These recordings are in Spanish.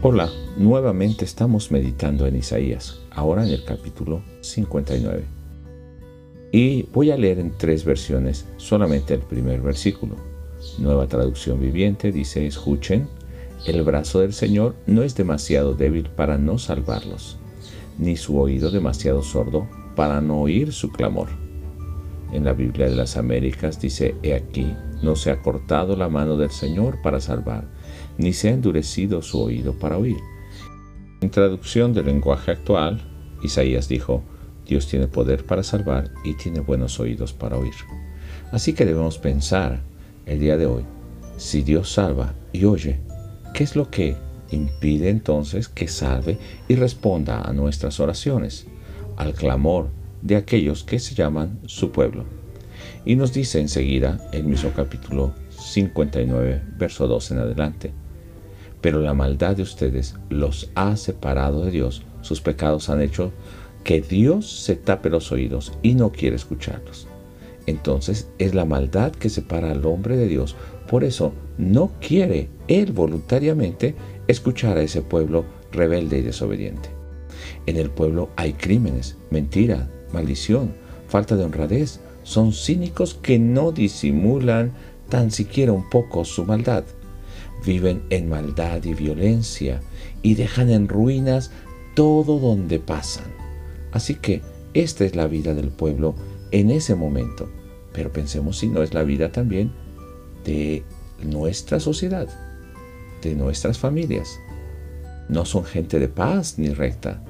Hola, nuevamente estamos meditando en Isaías, ahora en el capítulo 59. Y voy a leer en tres versiones solamente el primer versículo. Nueva traducción viviente dice, escuchen, el brazo del Señor no es demasiado débil para no salvarlos, ni su oído demasiado sordo para no oír su clamor. En la Biblia de las Américas dice, he aquí, no se ha cortado la mano del Señor para salvar ni se ha endurecido su oído para oír. En traducción del lenguaje actual, Isaías dijo, Dios tiene poder para salvar y tiene buenos oídos para oír. Así que debemos pensar el día de hoy, si Dios salva y oye, ¿qué es lo que impide entonces que salve y responda a nuestras oraciones, al clamor de aquellos que se llaman su pueblo? Y nos dice enseguida el mismo capítulo 59, verso 2 en adelante pero la maldad de ustedes los ha separado de Dios. Sus pecados han hecho que Dios se tape los oídos y no quiere escucharlos. Entonces es la maldad que separa al hombre de Dios. Por eso no quiere él voluntariamente escuchar a ese pueblo rebelde y desobediente. En el pueblo hay crímenes, mentira, maldición, falta de honradez. Son cínicos que no disimulan tan siquiera un poco su maldad viven en maldad y violencia y dejan en ruinas todo donde pasan. Así que esta es la vida del pueblo en ese momento. Pero pensemos si no es la vida también de nuestra sociedad, de nuestras familias. No son gente de paz ni recta.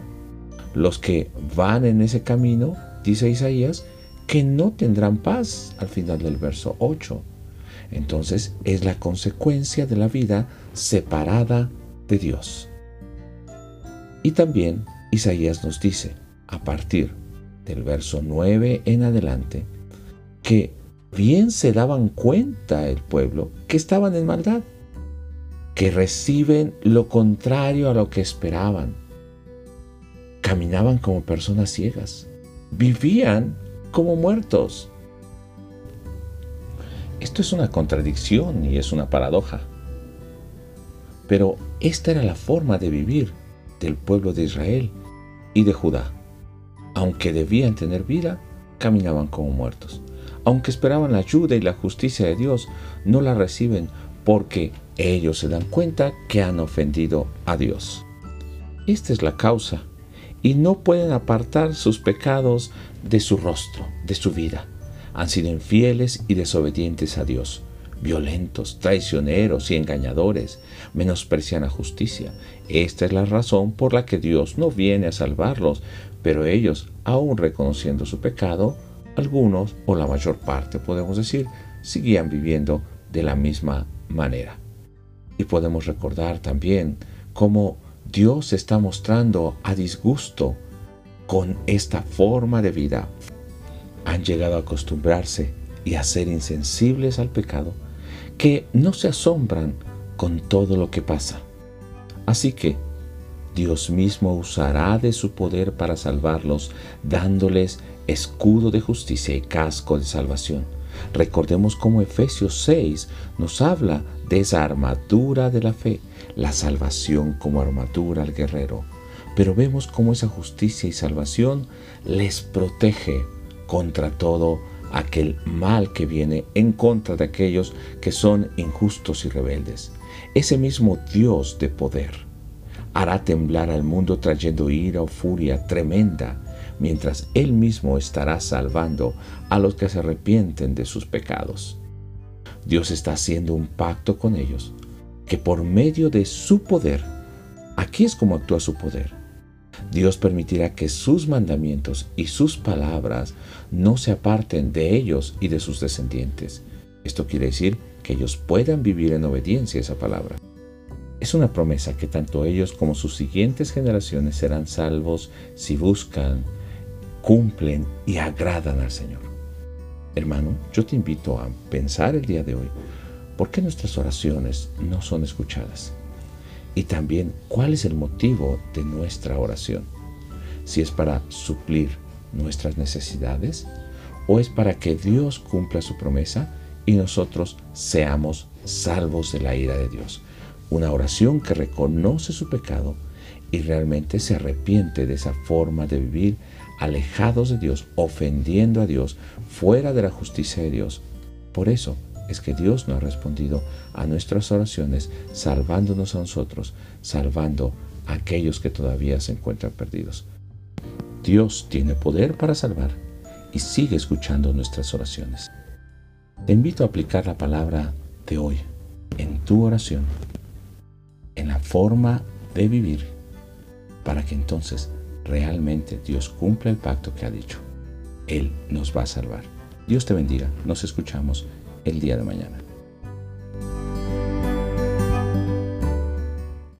Los que van en ese camino, dice Isaías, que no tendrán paz al final del verso 8. Entonces es la consecuencia de la vida separada de Dios. Y también Isaías nos dice, a partir del verso 9 en adelante, que bien se daban cuenta el pueblo que estaban en maldad, que reciben lo contrario a lo que esperaban. Caminaban como personas ciegas, vivían como muertos, esto es una contradicción y es una paradoja. Pero esta era la forma de vivir del pueblo de Israel y de Judá. Aunque debían tener vida, caminaban como muertos. Aunque esperaban la ayuda y la justicia de Dios, no la reciben porque ellos se dan cuenta que han ofendido a Dios. Esta es la causa y no pueden apartar sus pecados de su rostro, de su vida han sido infieles y desobedientes a Dios, violentos, traicioneros y engañadores, menosprecian la justicia. Esta es la razón por la que Dios no viene a salvarlos, pero ellos, aun reconociendo su pecado, algunos, o la mayor parte podemos decir, seguían viviendo de la misma manera. Y podemos recordar también cómo Dios está mostrando a disgusto con esta forma de vida han llegado a acostumbrarse y a ser insensibles al pecado, que no se asombran con todo lo que pasa. Así que Dios mismo usará de su poder para salvarlos, dándoles escudo de justicia y casco de salvación. Recordemos cómo Efesios 6 nos habla de esa armadura de la fe, la salvación como armadura al guerrero. Pero vemos cómo esa justicia y salvación les protege contra todo aquel mal que viene en contra de aquellos que son injustos y rebeldes. Ese mismo Dios de poder hará temblar al mundo trayendo ira o furia tremenda, mientras Él mismo estará salvando a los que se arrepienten de sus pecados. Dios está haciendo un pacto con ellos, que por medio de su poder, aquí es como actúa su poder, Dios permitirá que sus mandamientos y sus palabras no se aparten de ellos y de sus descendientes. Esto quiere decir que ellos puedan vivir en obediencia a esa palabra. Es una promesa que tanto ellos como sus siguientes generaciones serán salvos si buscan, cumplen y agradan al Señor. Hermano, yo te invito a pensar el día de hoy, ¿por qué nuestras oraciones no son escuchadas? Y también cuál es el motivo de nuestra oración. Si es para suplir nuestras necesidades o es para que Dios cumpla su promesa y nosotros seamos salvos de la ira de Dios. Una oración que reconoce su pecado y realmente se arrepiente de esa forma de vivir alejados de Dios, ofendiendo a Dios, fuera de la justicia de Dios. Por eso es que Dios no ha respondido a nuestras oraciones, salvándonos a nosotros, salvando a aquellos que todavía se encuentran perdidos. Dios tiene poder para salvar y sigue escuchando nuestras oraciones. Te invito a aplicar la palabra de hoy en tu oración, en la forma de vivir, para que entonces realmente Dios cumpla el pacto que ha dicho. Él nos va a salvar. Dios te bendiga. Nos escuchamos el día de mañana.